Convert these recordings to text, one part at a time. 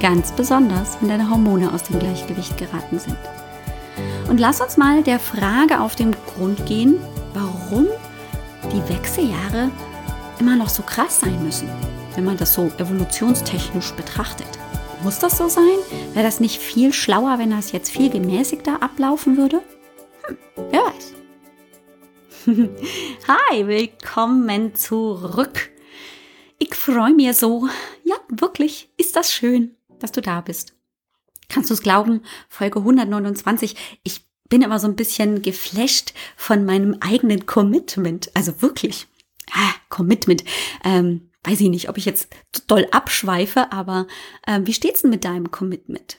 Ganz besonders, wenn deine Hormone aus dem Gleichgewicht geraten sind. Und lass uns mal der Frage auf den Grund gehen, warum die Wechseljahre immer noch so krass sein müssen, wenn man das so evolutionstechnisch betrachtet. Muss das so sein? Wäre das nicht viel schlauer, wenn das jetzt viel gemäßigter ablaufen würde? Hm, wer weiß. Hi, willkommen zurück. Ich freue mich so. Ja, wirklich, ist das schön dass du da bist. Kannst du es glauben? Folge 129. Ich bin immer so ein bisschen geflasht von meinem eigenen Commitment. Also wirklich. Ah, Commitment. Ähm, weiß ich nicht, ob ich jetzt doll abschweife, aber äh, wie steht's denn mit deinem Commitment?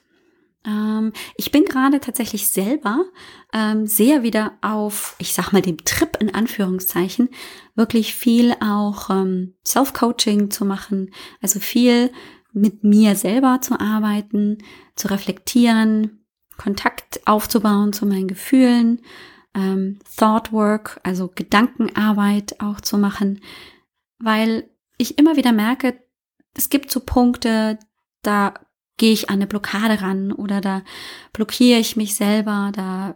Ähm, ich bin gerade tatsächlich selber ähm, sehr wieder auf, ich sag mal, dem Trip in Anführungszeichen, wirklich viel auch ähm, Self-Coaching zu machen, also viel mit mir selber zu arbeiten, zu reflektieren, Kontakt aufzubauen zu meinen Gefühlen, ähm, Thought also Gedankenarbeit auch zu machen, weil ich immer wieder merke, es gibt so Punkte, da gehe ich an eine Blockade ran oder da blockiere ich mich selber, da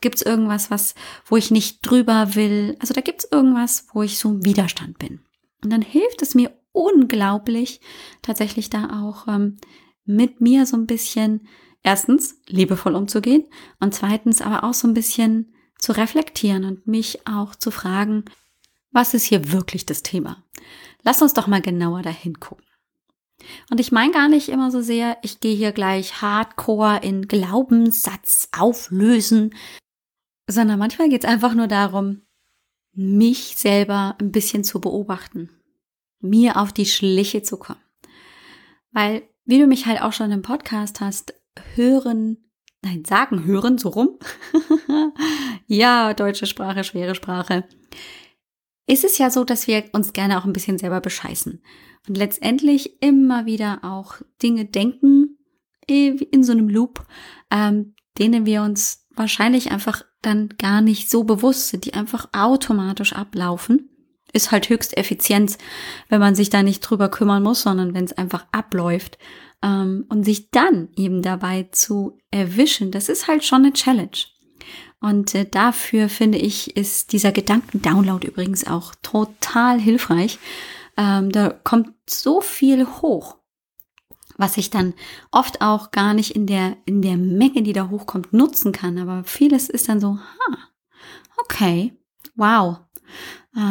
gibt es irgendwas, was, wo ich nicht drüber will. Also da gibt es irgendwas, wo ich so im Widerstand bin. Und dann hilft es mir unglaublich, tatsächlich da auch ähm, mit mir so ein bisschen erstens liebevoll umzugehen und zweitens aber auch so ein bisschen zu reflektieren und mich auch zu fragen, was ist hier wirklich das Thema? Lass uns doch mal genauer dahin gucken. Und ich meine gar nicht immer so sehr, ich gehe hier gleich hardcore in Glaubenssatz auflösen, sondern manchmal geht es einfach nur darum, mich selber ein bisschen zu beobachten mir auf die Schliche zu kommen. Weil, wie du mich halt auch schon im Podcast hast, hören, nein, sagen hören, so rum. ja, deutsche Sprache, schwere Sprache. Ist es ja so, dass wir uns gerne auch ein bisschen selber bescheißen. Und letztendlich immer wieder auch Dinge denken, in so einem Loop, ähm, denen wir uns wahrscheinlich einfach dann gar nicht so bewusst sind, die einfach automatisch ablaufen ist halt höchst effizient, wenn man sich da nicht drüber kümmern muss, sondern wenn es einfach abläuft. Ähm, und sich dann eben dabei zu erwischen, das ist halt schon eine Challenge. Und äh, dafür finde ich, ist dieser Gedankendownload übrigens auch total hilfreich. Ähm, da kommt so viel hoch, was ich dann oft auch gar nicht in der, in der Menge, die da hochkommt, nutzen kann. Aber vieles ist dann so, ha, okay, wow,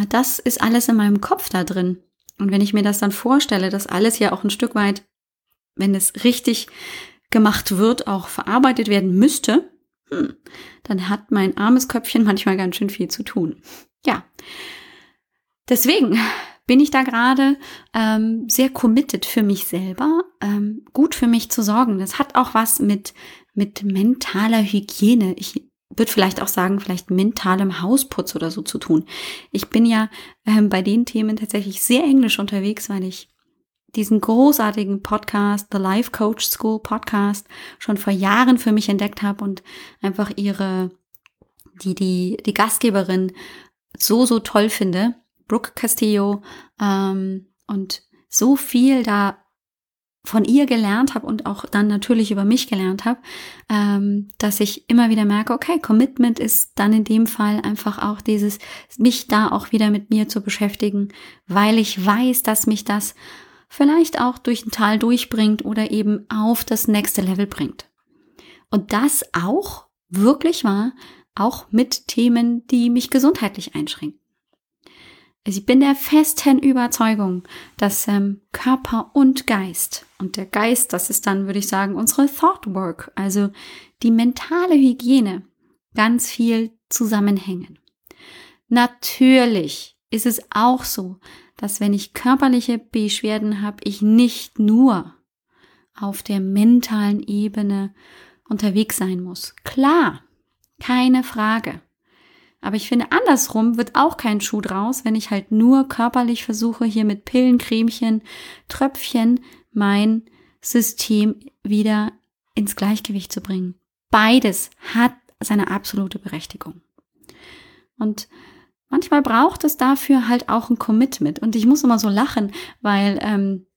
das ist alles in meinem Kopf da drin. Und wenn ich mir das dann vorstelle, dass alles ja auch ein Stück weit, wenn es richtig gemacht wird, auch verarbeitet werden müsste, hm, dann hat mein armes Köpfchen manchmal ganz schön viel zu tun. Ja, deswegen bin ich da gerade ähm, sehr committed für mich selber, ähm, gut für mich zu sorgen. Das hat auch was mit mit mentaler Hygiene. Ich wird vielleicht auch sagen, vielleicht mentalem Hausputz oder so zu tun. Ich bin ja ähm, bei den Themen tatsächlich sehr englisch unterwegs, weil ich diesen großartigen Podcast, The Life Coach School Podcast, schon vor Jahren für mich entdeckt habe und einfach ihre, die, die, die Gastgeberin so, so toll finde, Brooke Castillo, ähm, und so viel da von ihr gelernt habe und auch dann natürlich über mich gelernt habe, ähm, dass ich immer wieder merke, okay, Commitment ist dann in dem Fall einfach auch dieses, mich da auch wieder mit mir zu beschäftigen, weil ich weiß, dass mich das vielleicht auch durch ein Tal durchbringt oder eben auf das nächste Level bringt. Und das auch wirklich wahr, auch mit Themen, die mich gesundheitlich einschränken. Also ich bin der festen Überzeugung, dass ähm, Körper und Geist und der Geist, das ist dann, würde ich sagen, unsere Thought Work, also die mentale Hygiene, ganz viel zusammenhängen. Natürlich ist es auch so, dass wenn ich körperliche Beschwerden habe, ich nicht nur auf der mentalen Ebene unterwegs sein muss. Klar, keine Frage. Aber ich finde, andersrum wird auch kein Schuh draus, wenn ich halt nur körperlich versuche, hier mit Pillen, Cremchen, Tröpfchen mein System wieder ins Gleichgewicht zu bringen. Beides hat seine absolute Berechtigung. Und manchmal braucht es dafür halt auch ein Commitment. Und ich muss immer so lachen, weil ähm,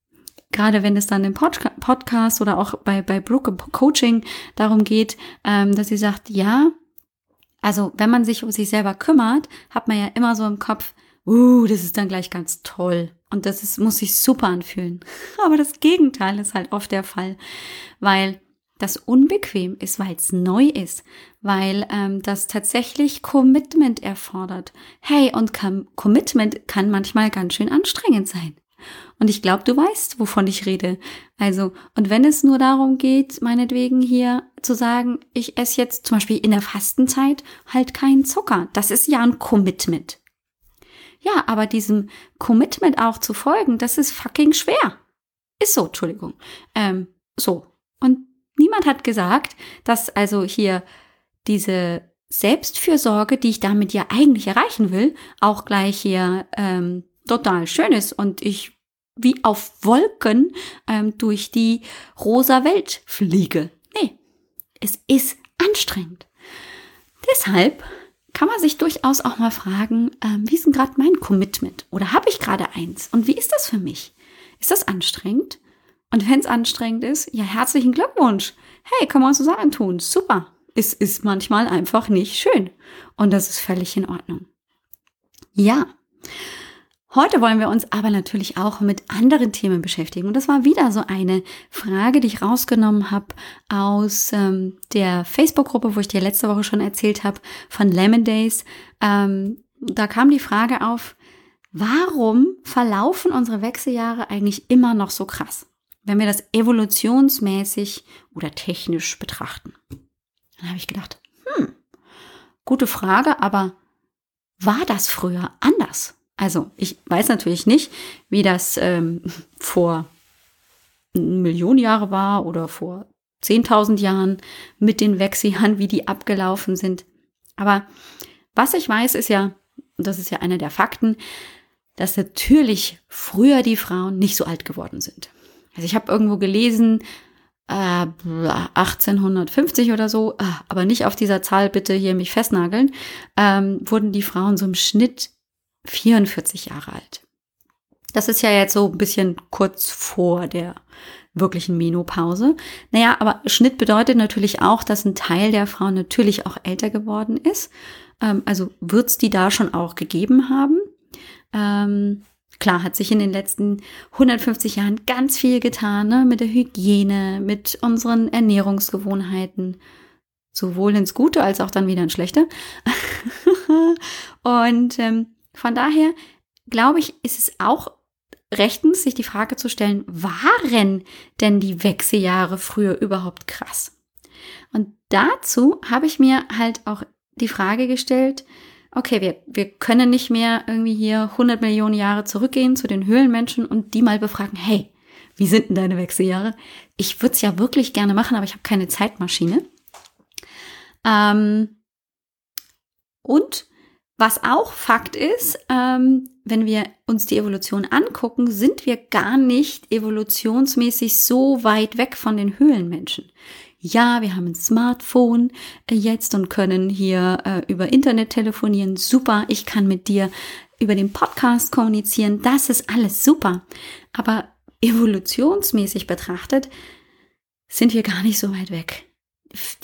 gerade wenn es dann im Podca Podcast oder auch bei, bei Brooke Coaching darum geht, ähm, dass sie sagt, ja, also wenn man sich um sich selber kümmert, hat man ja immer so im Kopf, uh, das ist dann gleich ganz toll. Und das ist, muss sich super anfühlen. Aber das Gegenteil ist halt oft der Fall, weil das unbequem ist, weil es neu ist, weil ähm, das tatsächlich Commitment erfordert. Hey, und Commitment kann manchmal ganz schön anstrengend sein. Und ich glaube, du weißt, wovon ich rede. Also, und wenn es nur darum geht, meinetwegen hier zu sagen, ich esse jetzt zum Beispiel in der Fastenzeit halt keinen Zucker, das ist ja ein Commitment. Ja, aber diesem Commitment auch zu folgen, das ist fucking schwer. Ist so, Entschuldigung. Ähm, so. Und niemand hat gesagt, dass also hier diese Selbstfürsorge, die ich damit ja eigentlich erreichen will, auch gleich hier ähm, total schön ist und ich wie auf Wolken ähm, durch die rosa Welt fliege. Nee, es ist anstrengend. Deshalb kann man sich durchaus auch mal fragen, ähm, wie ist denn gerade mein Commitment? Oder habe ich gerade eins? Und wie ist das für mich? Ist das anstrengend? Und wenn es anstrengend ist, ja, herzlichen Glückwunsch. Hey, kann man zusammentun. Super. Es ist manchmal einfach nicht schön. Und das ist völlig in Ordnung. Ja. Heute wollen wir uns aber natürlich auch mit anderen Themen beschäftigen. Und das war wieder so eine Frage, die ich rausgenommen habe aus ähm, der Facebook-Gruppe, wo ich dir letzte Woche schon erzählt habe, von Lemon Days. Ähm, da kam die Frage auf, warum verlaufen unsere Wechseljahre eigentlich immer noch so krass, wenn wir das evolutionsmäßig oder technisch betrachten? Dann habe ich gedacht, hm, gute Frage, aber war das früher anders? Also ich weiß natürlich nicht, wie das ähm, vor Millionen Jahre war oder vor 10.000 Jahren mit den Wechseljahren, wie die abgelaufen sind. Aber was ich weiß, ist ja, und das ist ja einer der Fakten, dass natürlich früher die Frauen nicht so alt geworden sind. Also ich habe irgendwo gelesen, äh, 1850 oder so, äh, aber nicht auf dieser Zahl bitte hier mich festnageln, ähm, wurden die Frauen so im Schnitt 44 Jahre alt. Das ist ja jetzt so ein bisschen kurz vor der wirklichen Menopause. Naja, aber Schnitt bedeutet natürlich auch, dass ein Teil der Frauen natürlich auch älter geworden ist. Ähm, also wird es die da schon auch gegeben haben. Ähm, klar hat sich in den letzten 150 Jahren ganz viel getan ne? mit der Hygiene, mit unseren Ernährungsgewohnheiten. Sowohl ins Gute als auch dann wieder ins Schlechte. Und ähm, von daher glaube ich, ist es auch rechtens, sich die Frage zu stellen, waren denn die Wechseljahre früher überhaupt krass? Und dazu habe ich mir halt auch die Frage gestellt, okay, wir, wir können nicht mehr irgendwie hier 100 Millionen Jahre zurückgehen zu den Höhlenmenschen und die mal befragen, hey, wie sind denn deine Wechseljahre? Ich würde es ja wirklich gerne machen, aber ich habe keine Zeitmaschine. Ähm, und was auch Fakt ist, ähm, wenn wir uns die Evolution angucken, sind wir gar nicht evolutionsmäßig so weit weg von den Höhlenmenschen. Ja, wir haben ein Smartphone äh, jetzt und können hier äh, über Internet telefonieren. Super, ich kann mit dir über den Podcast kommunizieren. Das ist alles super. Aber evolutionsmäßig betrachtet sind wir gar nicht so weit weg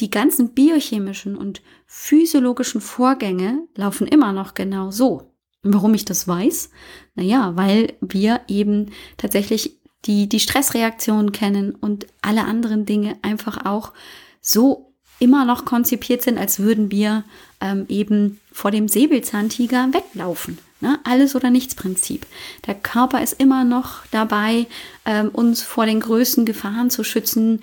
die ganzen biochemischen und physiologischen Vorgänge laufen immer noch genau so. Und warum ich das weiß? Naja, weil wir eben tatsächlich die, die Stressreaktionen kennen und alle anderen Dinge einfach auch so immer noch konzipiert sind, als würden wir ähm, eben vor dem Säbelzahntiger weglaufen. Ne? Alles oder nichts Prinzip. Der Körper ist immer noch dabei, ähm, uns vor den größten Gefahren zu schützen,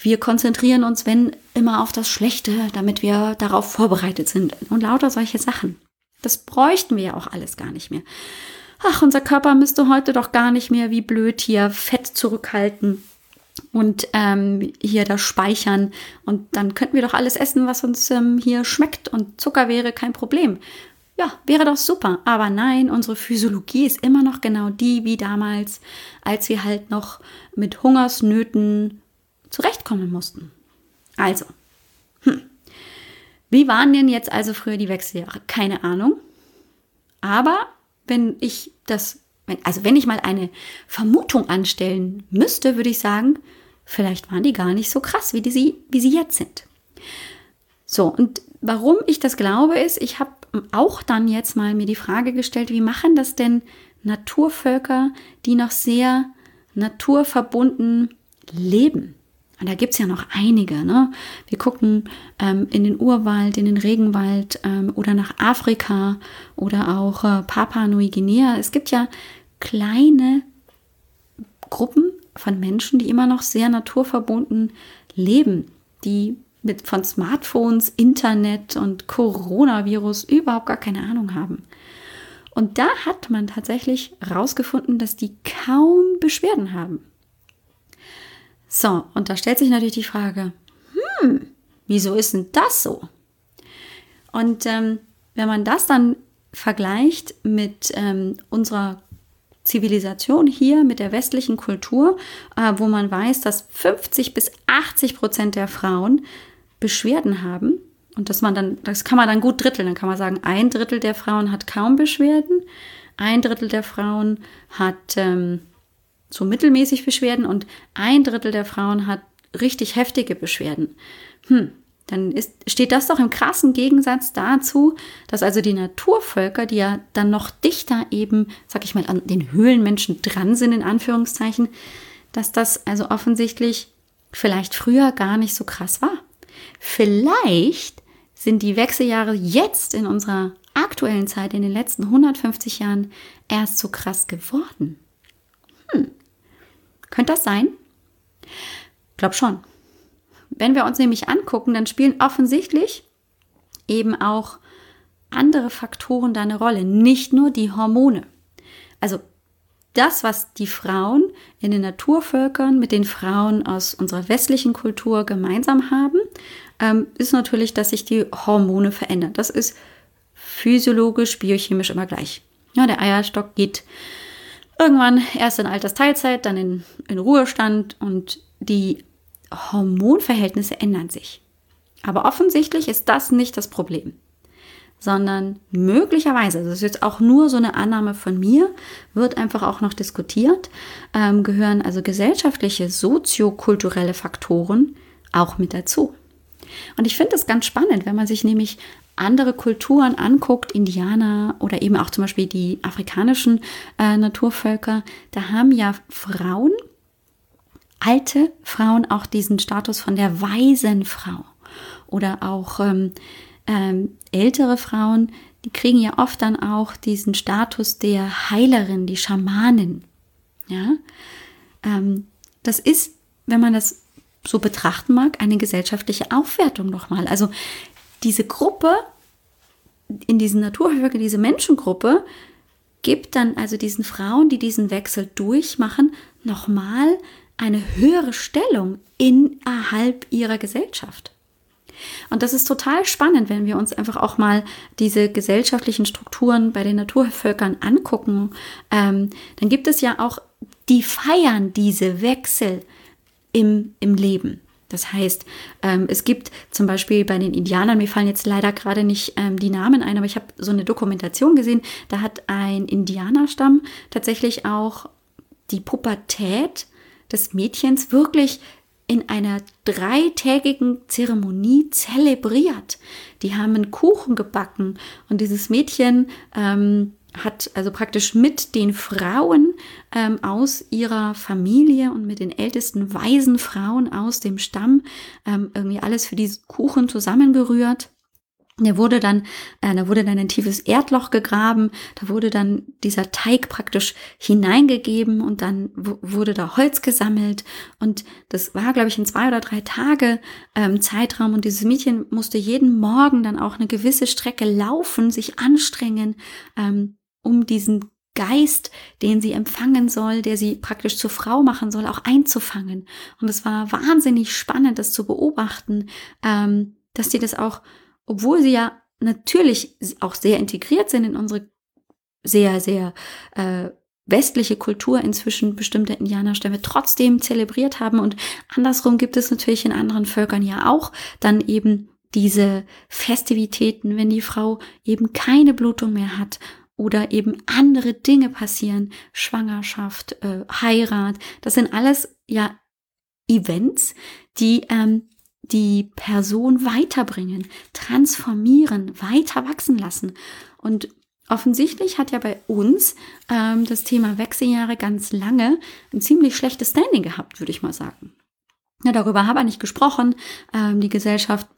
wir konzentrieren uns, wenn immer auf das Schlechte, damit wir darauf vorbereitet sind und lauter solche Sachen. Das bräuchten wir ja auch alles gar nicht mehr. Ach, unser Körper müsste heute doch gar nicht mehr wie blöd hier Fett zurückhalten und ähm, hier das speichern und dann könnten wir doch alles essen, was uns ähm, hier schmeckt und Zucker wäre kein Problem. Ja, wäre doch super. Aber nein, unsere Physiologie ist immer noch genau die wie damals, als wir halt noch mit Hungersnöten zurechtkommen mussten. Also, hm. wie waren denn jetzt also früher die Wechseljahre? Keine Ahnung. Aber wenn ich das, also wenn ich mal eine Vermutung anstellen müsste, würde ich sagen, vielleicht waren die gar nicht so krass, wie, die, wie sie jetzt sind. So, und warum ich das glaube, ist, ich habe auch dann jetzt mal mir die Frage gestellt, wie machen das denn Naturvölker, die noch sehr naturverbunden leben? Und da gibt es ja noch einige. Ne? Wir gucken ähm, in den Urwald, in den Regenwald ähm, oder nach Afrika oder auch äh, Papua-Neuguinea. Es gibt ja kleine Gruppen von Menschen, die immer noch sehr naturverbunden leben, die mit von Smartphones, Internet und Coronavirus überhaupt gar keine Ahnung haben. Und da hat man tatsächlich herausgefunden, dass die kaum Beschwerden haben. So, und da stellt sich natürlich die Frage, hm, wieso ist denn das so? Und ähm, wenn man das dann vergleicht mit ähm, unserer Zivilisation hier, mit der westlichen Kultur, äh, wo man weiß, dass 50 bis 80 Prozent der Frauen Beschwerden haben, und dass man dann, das kann man dann gut dritteln, dann kann man sagen, ein Drittel der Frauen hat kaum Beschwerden, ein Drittel der Frauen hat ähm, so mittelmäßig Beschwerden und ein Drittel der Frauen hat richtig heftige Beschwerden. Hm, dann ist, steht das doch im krassen Gegensatz dazu, dass also die Naturvölker, die ja dann noch dichter eben, sag ich mal, an den Höhlenmenschen dran sind, in Anführungszeichen, dass das also offensichtlich vielleicht früher gar nicht so krass war. Vielleicht sind die Wechseljahre jetzt in unserer aktuellen Zeit, in den letzten 150 Jahren, erst so krass geworden. Hm. Könnte das sein? Glaub schon. Wenn wir uns nämlich angucken, dann spielen offensichtlich eben auch andere Faktoren da eine Rolle, nicht nur die Hormone. Also das, was die Frauen in den Naturvölkern mit den Frauen aus unserer westlichen Kultur gemeinsam haben, ähm, ist natürlich, dass sich die Hormone verändern. Das ist physiologisch, biochemisch immer gleich. Ja, der Eierstock geht irgendwann erst in Altersteilzeit, dann in, in Ruhestand und die Hormonverhältnisse ändern sich. Aber offensichtlich ist das nicht das Problem sondern möglicherweise, das ist jetzt auch nur so eine Annahme von mir, wird einfach auch noch diskutiert, ähm, gehören also gesellschaftliche, soziokulturelle Faktoren auch mit dazu. Und ich finde es ganz spannend, wenn man sich nämlich andere Kulturen anguckt, Indianer oder eben auch zum Beispiel die afrikanischen äh, Naturvölker, da haben ja Frauen, alte Frauen auch diesen Status von der weisen Frau oder auch ähm, ähm, ältere Frauen, die kriegen ja oft dann auch diesen Status der Heilerin, die Schamanin. Ja, ähm, das ist, wenn man das so betrachten mag, eine gesellschaftliche Aufwertung nochmal. Also diese Gruppe in diesen Naturvölkern, diese Menschengruppe, gibt dann also diesen Frauen, die diesen Wechsel durchmachen, nochmal eine höhere Stellung innerhalb ihrer Gesellschaft. Und das ist total spannend, wenn wir uns einfach auch mal diese gesellschaftlichen Strukturen bei den Naturvölkern angucken. Ähm, dann gibt es ja auch, die feiern diese Wechsel im, im Leben. Das heißt, ähm, es gibt zum Beispiel bei den Indianern, mir fallen jetzt leider gerade nicht ähm, die Namen ein, aber ich habe so eine Dokumentation gesehen, da hat ein Indianerstamm tatsächlich auch die Pubertät des Mädchens wirklich in einer dreitägigen Zeremonie zelebriert. Die haben einen Kuchen gebacken und dieses Mädchen ähm, hat also praktisch mit den Frauen ähm, aus ihrer Familie und mit den ältesten weisen Frauen aus dem Stamm ähm, irgendwie alles für diesen Kuchen zusammengerührt. Der wurde dann, äh, da wurde dann ein tiefes Erdloch gegraben, da wurde dann dieser Teig praktisch hineingegeben und dann wurde da Holz gesammelt. Und das war, glaube ich, in zwei oder drei Tage ähm, Zeitraum. Und dieses Mädchen musste jeden Morgen dann auch eine gewisse Strecke laufen, sich anstrengen, ähm, um diesen Geist, den sie empfangen soll, der sie praktisch zur Frau machen soll, auch einzufangen. Und es war wahnsinnig spannend, das zu beobachten, ähm, dass sie das auch, obwohl sie ja natürlich auch sehr integriert sind in unsere sehr, sehr äh, westliche Kultur inzwischen bestimmte Indianerstämme trotzdem zelebriert haben. Und andersrum gibt es natürlich in anderen Völkern ja auch dann eben diese Festivitäten, wenn die Frau eben keine Blutung mehr hat oder eben andere Dinge passieren, Schwangerschaft, äh, Heirat, das sind alles ja Events, die ähm, die Person weiterbringen, transformieren, weiter wachsen lassen. Und offensichtlich hat ja bei uns ähm, das Thema Wechseljahre ganz lange ein ziemlich schlechtes Standing gehabt, würde ich mal sagen. Ja, darüber habe ich nicht gesprochen. Ähm, die Gesellschaft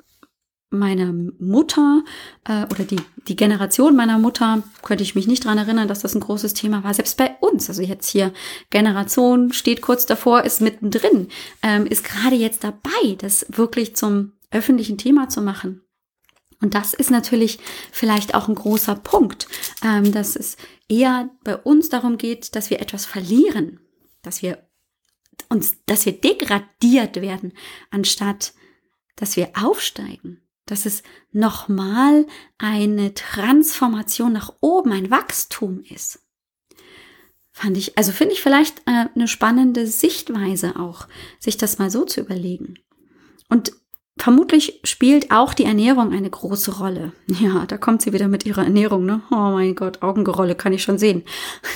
meiner Mutter äh, oder die, die Generation meiner Mutter, könnte ich mich nicht dran erinnern, dass das ein großes Thema war. Selbst bei uns, also jetzt hier Generation steht kurz davor, ist mittendrin, ähm, ist gerade jetzt dabei, das wirklich zum öffentlichen Thema zu machen. Und das ist natürlich vielleicht auch ein großer Punkt, ähm, dass es eher bei uns darum geht, dass wir etwas verlieren, dass wir uns, dass wir degradiert werden, anstatt dass wir aufsteigen dass es nochmal eine Transformation nach oben, ein Wachstum ist. Fand ich, also finde ich vielleicht äh, eine spannende Sichtweise auch, sich das mal so zu überlegen. Und vermutlich spielt auch die Ernährung eine große Rolle. Ja, da kommt sie wieder mit ihrer Ernährung, ne? Oh mein Gott, Augengerolle kann ich schon sehen.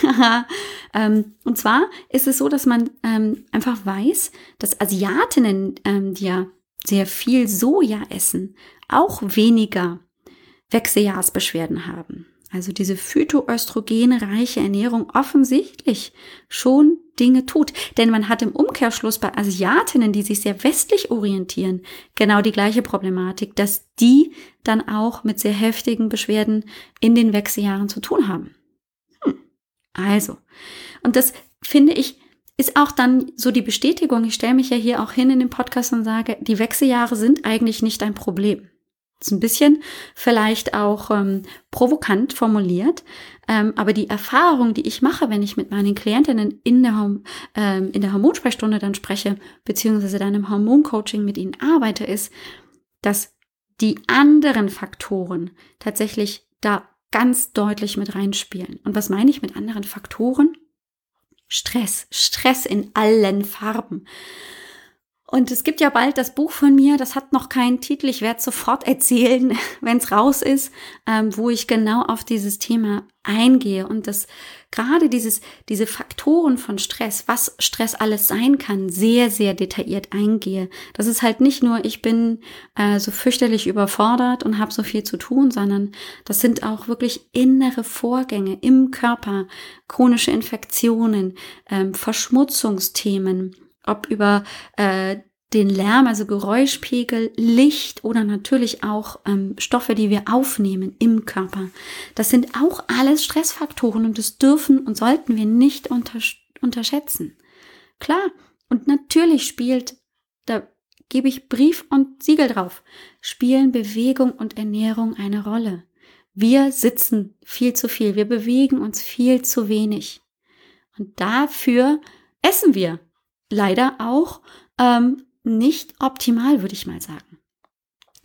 ähm, und zwar ist es so, dass man ähm, einfach weiß, dass Asiatinnen, ähm, die ja sehr viel Soja essen, auch weniger Wechseljahrsbeschwerden haben. Also diese phytoöstrogenreiche Ernährung offensichtlich schon Dinge tut. Denn man hat im Umkehrschluss bei Asiatinnen, die sich sehr westlich orientieren, genau die gleiche Problematik, dass die dann auch mit sehr heftigen Beschwerden in den Wechseljahren zu tun haben. Hm. Also, und das finde ich ist auch dann so die Bestätigung, ich stelle mich ja hier auch hin in den Podcast und sage, die Wechseljahre sind eigentlich nicht ein Problem. Ist ein bisschen vielleicht auch ähm, provokant formuliert, ähm, aber die Erfahrung, die ich mache, wenn ich mit meinen Klientinnen in der, ähm, in der Hormonsprechstunde dann spreche, beziehungsweise dann im Hormoncoaching mit ihnen arbeite, ist, dass die anderen Faktoren tatsächlich da ganz deutlich mit reinspielen. Und was meine ich mit anderen Faktoren? Stress, Stress in allen Farben. Und es gibt ja bald das Buch von mir, das hat noch keinen Titel, ich werde sofort erzählen, wenn es raus ist, ähm, wo ich genau auf dieses Thema eingehe. Und das gerade dieses, diese Faktoren von Stress, was Stress alles sein kann, sehr, sehr detailliert eingehe. Das ist halt nicht nur, ich bin äh, so fürchterlich überfordert und habe so viel zu tun, sondern das sind auch wirklich innere Vorgänge im Körper, chronische Infektionen, ähm, Verschmutzungsthemen, ob über äh, den Lärm, also Geräuschpegel, Licht oder natürlich auch ähm, Stoffe, die wir aufnehmen im Körper. Das sind auch alles Stressfaktoren und das dürfen und sollten wir nicht untersch unterschätzen. Klar, und natürlich spielt, da gebe ich Brief und Siegel drauf, spielen Bewegung und Ernährung eine Rolle. Wir sitzen viel zu viel, wir bewegen uns viel zu wenig. Und dafür essen wir leider auch ähm, nicht optimal, würde ich mal sagen.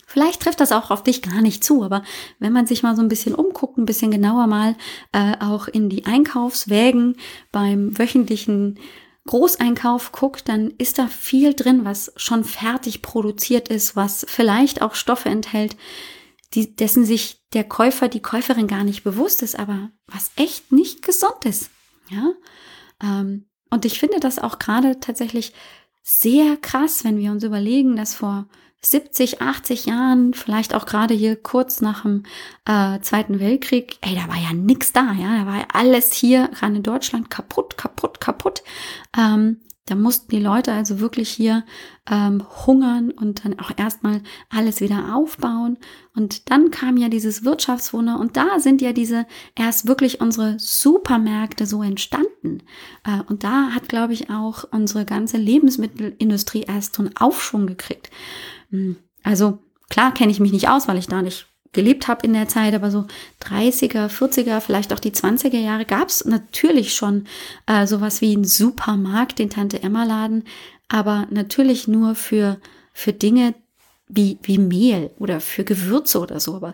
Vielleicht trifft das auch auf dich gar nicht zu, aber wenn man sich mal so ein bisschen umguckt, ein bisschen genauer mal äh, auch in die Einkaufswägen beim wöchentlichen Großeinkauf guckt, dann ist da viel drin, was schon fertig produziert ist, was vielleicht auch Stoffe enthält, die, dessen sich der Käufer, die Käuferin gar nicht bewusst ist, aber was echt nicht gesund ist. Ja, ähm, und ich finde das auch gerade tatsächlich sehr krass, wenn wir uns überlegen, dass vor 70, 80 Jahren, vielleicht auch gerade hier kurz nach dem äh, Zweiten Weltkrieg, ey, da war ja nix da, ja, da war ja alles hier, gerade in Deutschland, kaputt, kaputt, kaputt. Ähm, da mussten die Leute also wirklich hier ähm, hungern und dann auch erstmal alles wieder aufbauen. Und dann kam ja dieses Wirtschaftswunder und da sind ja diese erst wirklich unsere Supermärkte so entstanden. Äh, und da hat, glaube ich, auch unsere ganze Lebensmittelindustrie erst so einen Aufschwung gekriegt. Hm, also klar kenne ich mich nicht aus, weil ich da nicht gelebt habe in der Zeit, aber so 30er, 40er, vielleicht auch die 20er Jahre gab es natürlich schon äh, sowas wie einen Supermarkt, den Tante Emma Laden, aber natürlich nur für, für Dinge wie, wie Mehl oder für Gewürze oder so. Aber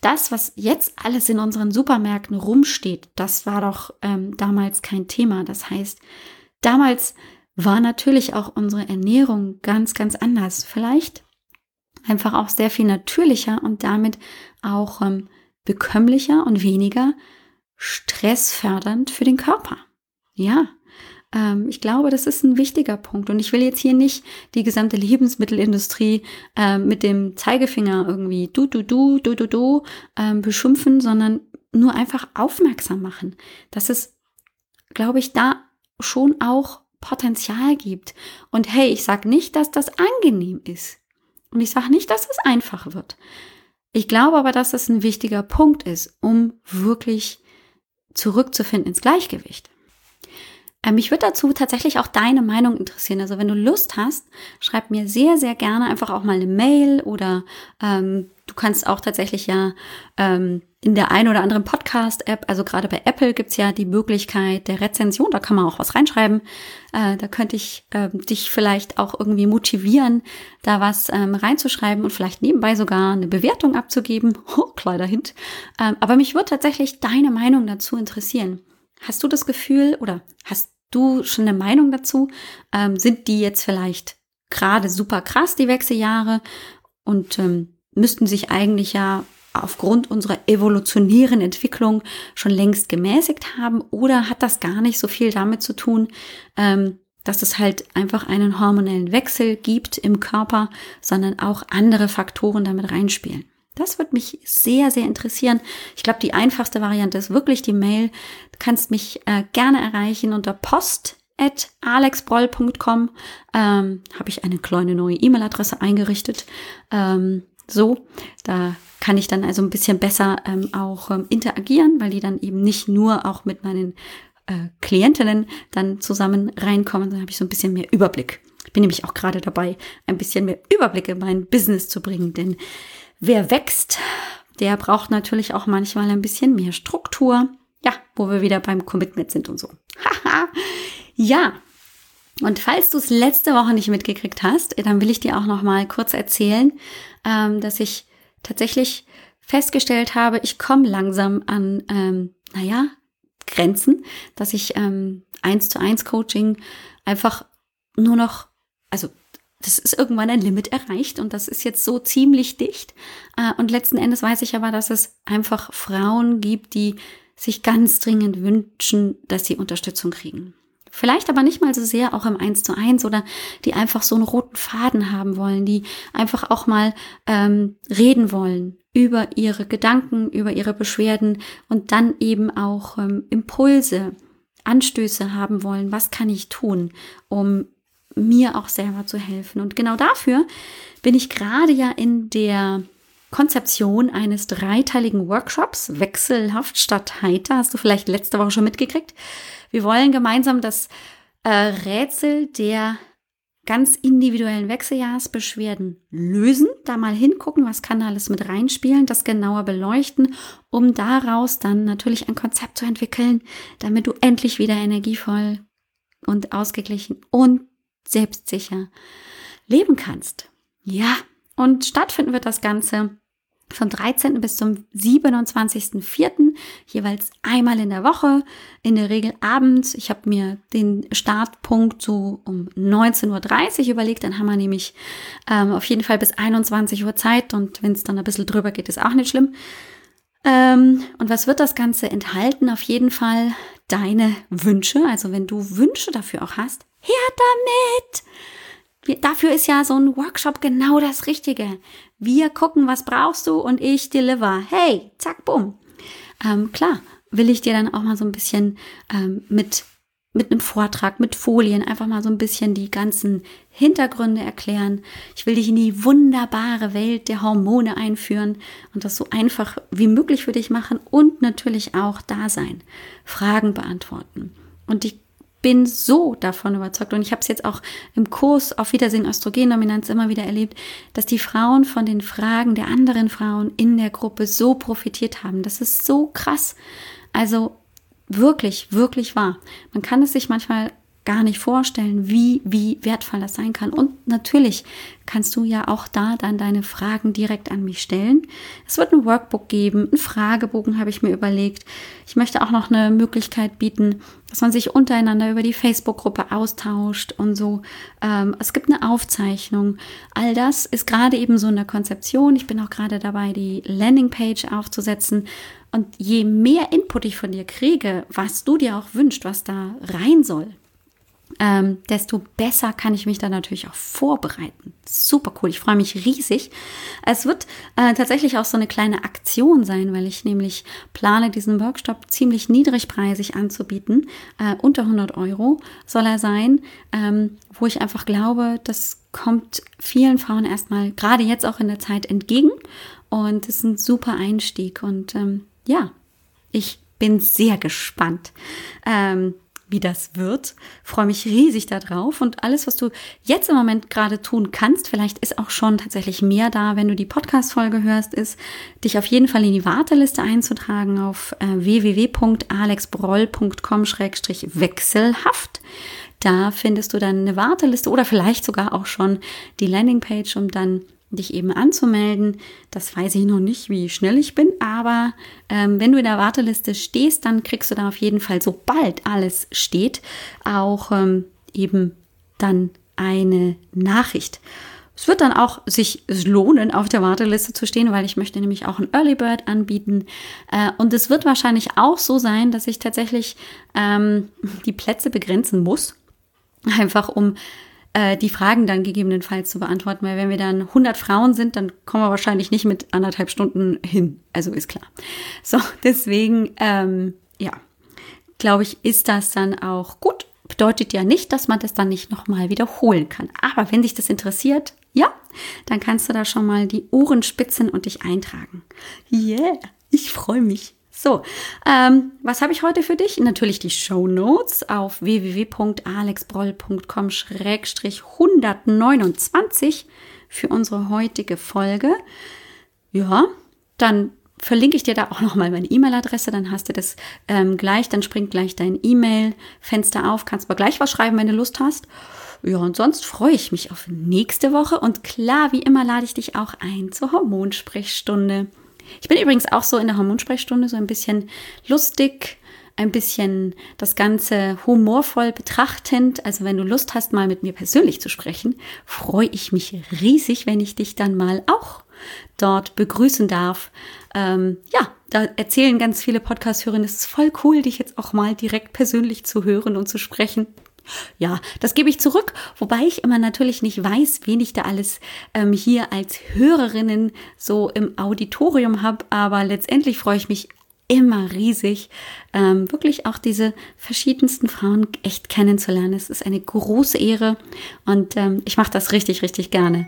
das, was jetzt alles in unseren Supermärkten rumsteht, das war doch ähm, damals kein Thema. Das heißt, damals war natürlich auch unsere Ernährung ganz, ganz anders. Vielleicht einfach auch sehr viel natürlicher und damit auch ähm, bekömmlicher und weniger stressfördernd für den Körper. Ja, ähm, ich glaube, das ist ein wichtiger Punkt. Und ich will jetzt hier nicht die gesamte Lebensmittelindustrie äh, mit dem Zeigefinger irgendwie du, du, du, du, du, du äh, beschimpfen, sondern nur einfach aufmerksam machen, dass es, glaube ich, da schon auch Potenzial gibt. Und hey, ich sage nicht, dass das angenehm ist. Und ich sage nicht, dass es einfach wird. Ich glaube aber, dass es ein wichtiger Punkt ist, um wirklich zurückzufinden ins Gleichgewicht. Ähm, mich würde dazu tatsächlich auch deine Meinung interessieren. Also wenn du Lust hast, schreib mir sehr, sehr gerne einfach auch mal eine Mail oder ähm, du kannst auch tatsächlich ja ähm, in der ein oder anderen Podcast-App, also gerade bei Apple gibt's ja die Möglichkeit der Rezension, da kann man auch was reinschreiben. Äh, da könnte ich äh, dich vielleicht auch irgendwie motivieren, da was ähm, reinzuschreiben und vielleicht nebenbei sogar eine Bewertung abzugeben. Oh, kleiner Hint. Ähm, aber mich würde tatsächlich deine Meinung dazu interessieren. Hast du das Gefühl oder hast du schon eine Meinung dazu? Ähm, sind die jetzt vielleicht gerade super krass, die Wechseljahre? Und ähm, müssten sich eigentlich ja aufgrund unserer evolutionären Entwicklung schon längst gemäßigt haben? Oder hat das gar nicht so viel damit zu tun, ähm, dass es halt einfach einen hormonellen Wechsel gibt im Körper, sondern auch andere Faktoren damit reinspielen? Das wird mich sehr, sehr interessieren. Ich glaube, die einfachste Variante ist wirklich die Mail. Du kannst mich äh, gerne erreichen unter post at alexbroll.com. Ähm, Habe ich eine kleine neue E-Mail-Adresse eingerichtet. Ähm, so, da kann ich dann also ein bisschen besser ähm, auch ähm, interagieren, weil die dann eben nicht nur auch mit meinen äh, Klientinnen dann zusammen reinkommen, dann habe ich so ein bisschen mehr Überblick. Ich bin nämlich auch gerade dabei, ein bisschen mehr Überblick in mein Business zu bringen, denn Wer wächst, der braucht natürlich auch manchmal ein bisschen mehr Struktur. Ja, wo wir wieder beim Commitment sind und so. Haha. ja. Und falls du es letzte Woche nicht mitgekriegt hast, dann will ich dir auch noch mal kurz erzählen, ähm, dass ich tatsächlich festgestellt habe, ich komme langsam an, ähm, naja, Grenzen, dass ich ähm, eins zu eins Coaching einfach nur noch, also das ist irgendwann ein Limit erreicht und das ist jetzt so ziemlich dicht. Äh, und letzten Endes weiß ich aber, dass es einfach Frauen gibt, die sich ganz dringend wünschen, dass sie Unterstützung kriegen. Vielleicht aber nicht mal so sehr auch im Eins zu eins oder die einfach so einen roten Faden haben wollen, die einfach auch mal ähm, reden wollen über ihre Gedanken, über ihre Beschwerden und dann eben auch ähm, Impulse, Anstöße haben wollen. Was kann ich tun, um mir auch selber zu helfen. Und genau dafür bin ich gerade ja in der Konzeption eines dreiteiligen Workshops, wechselhaft statt heiter, hast du vielleicht letzte Woche schon mitgekriegt. Wir wollen gemeinsam das äh, Rätsel der ganz individuellen Wechseljahrsbeschwerden lösen, da mal hingucken, was kann da alles mit reinspielen, das genauer beleuchten, um daraus dann natürlich ein Konzept zu entwickeln, damit du endlich wieder energievoll und ausgeglichen und selbstsicher leben kannst. Ja, und stattfinden wird das Ganze vom 13. bis zum 27.04. jeweils einmal in der Woche, in der Regel abends. Ich habe mir den Startpunkt so um 19.30 Uhr überlegt, dann haben wir nämlich ähm, auf jeden Fall bis 21 Uhr Zeit und wenn es dann ein bisschen drüber geht, ist auch nicht schlimm. Ähm, und was wird das Ganze enthalten? Auf jeden Fall deine Wünsche. Also wenn du Wünsche dafür auch hast, her damit! Dafür ist ja so ein Workshop genau das Richtige. Wir gucken, was brauchst du und ich deliver. Hey, zack, bumm. Ähm, klar, will ich dir dann auch mal so ein bisschen ähm, mit mit einem Vortrag, mit Folien einfach mal so ein bisschen die ganzen Hintergründe erklären. Ich will dich in die wunderbare Welt der Hormone einführen und das so einfach wie möglich für dich machen und natürlich auch da sein, Fragen beantworten. Und ich bin so davon überzeugt und ich habe es jetzt auch im Kurs auf Wiedersehen Östrogendominanz immer wieder erlebt, dass die Frauen von den Fragen der anderen Frauen in der Gruppe so profitiert haben. Das ist so krass. Also wirklich, wirklich wahr. Man kann es sich manchmal gar nicht vorstellen, wie, wie wertvoll das sein kann. Und natürlich kannst du ja auch da dann deine Fragen direkt an mich stellen. Es wird ein Workbook geben, einen Fragebogen habe ich mir überlegt. Ich möchte auch noch eine Möglichkeit bieten, dass man sich untereinander über die Facebook-Gruppe austauscht und so. Ähm, es gibt eine Aufzeichnung. All das ist gerade eben so in der Konzeption. Ich bin auch gerade dabei, die Landingpage aufzusetzen. Und je mehr Input ich von dir kriege, was du dir auch wünschst, was da rein soll, ähm, desto besser kann ich mich da natürlich auch vorbereiten. Super cool, ich freue mich riesig. Es wird äh, tatsächlich auch so eine kleine Aktion sein, weil ich nämlich plane, diesen Workshop ziemlich niedrigpreisig anzubieten. Äh, unter 100 Euro soll er sein, ähm, wo ich einfach glaube, das kommt vielen Frauen erstmal gerade jetzt auch in der Zeit entgegen und es ist ein super Einstieg und ähm, ja, ich bin sehr gespannt. Ähm, wie das wird. Freue mich riesig darauf und alles, was du jetzt im Moment gerade tun kannst, vielleicht ist auch schon tatsächlich mehr da, wenn du die Podcast-Folge hörst, ist, dich auf jeden Fall in die Warteliste einzutragen auf äh, www.alexbroll.com-wechselhaft. Da findest du dann eine Warteliste oder vielleicht sogar auch schon die Landingpage, um dann dich eben anzumelden. Das weiß ich noch nicht, wie schnell ich bin, aber ähm, wenn du in der Warteliste stehst, dann kriegst du da auf jeden Fall, sobald alles steht, auch ähm, eben dann eine Nachricht. Es wird dann auch sich lohnen, auf der Warteliste zu stehen, weil ich möchte nämlich auch ein Early Bird anbieten. Äh, und es wird wahrscheinlich auch so sein, dass ich tatsächlich ähm, die Plätze begrenzen muss. Einfach um äh, die Fragen dann gegebenenfalls zu beantworten, weil wenn wir dann 100 Frauen sind, dann kommen wir wahrscheinlich nicht mit anderthalb Stunden hin. Also ist klar. So, deswegen, ähm, ja, glaube ich, ist das dann auch gut. Bedeutet ja nicht, dass man das dann nicht nochmal wiederholen kann. Aber wenn dich das interessiert, ja, dann kannst du da schon mal die Ohren spitzen und dich eintragen. Yeah, ich freue mich. So, ähm, was habe ich heute für dich? Natürlich die Show Notes auf www.alexbroll.com-129 für unsere heutige Folge. Ja, dann verlinke ich dir da auch nochmal meine E-Mail-Adresse, dann hast du das ähm, gleich, dann springt gleich dein E-Mail-Fenster auf, kannst aber gleich was schreiben, wenn du Lust hast. Ja, und sonst freue ich mich auf nächste Woche und klar, wie immer lade ich dich auch ein zur Hormonsprechstunde. Ich bin übrigens auch so in der Hormonsprechstunde so ein bisschen lustig, ein bisschen das Ganze humorvoll betrachtend. Also wenn du Lust hast, mal mit mir persönlich zu sprechen, freue ich mich riesig, wenn ich dich dann mal auch dort begrüßen darf. Ähm, ja, da erzählen ganz viele Podcast-Hörerinnen, es ist voll cool, dich jetzt auch mal direkt persönlich zu hören und zu sprechen. Ja, das gebe ich zurück, wobei ich immer natürlich nicht weiß, wen ich da alles ähm, hier als Hörerinnen so im Auditorium habe, aber letztendlich freue ich mich immer riesig, ähm, wirklich auch diese verschiedensten Frauen echt kennenzulernen. Es ist eine große Ehre und ähm, ich mache das richtig, richtig gerne.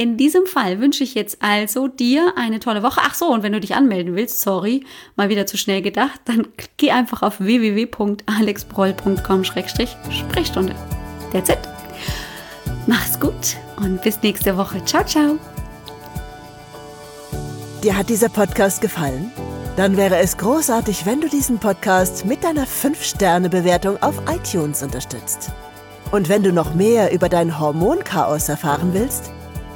In diesem Fall wünsche ich jetzt also dir eine tolle Woche. Ach so, und wenn du dich anmelden willst, sorry, mal wieder zu schnell gedacht, dann geh einfach auf www.alexbroll.com-sprechstunde. That's it. Mach's gut und bis nächste Woche. Ciao, ciao. Dir hat dieser Podcast gefallen? Dann wäre es großartig, wenn du diesen Podcast mit deiner 5-Sterne-Bewertung auf iTunes unterstützt. Und wenn du noch mehr über dein Hormonchaos erfahren willst,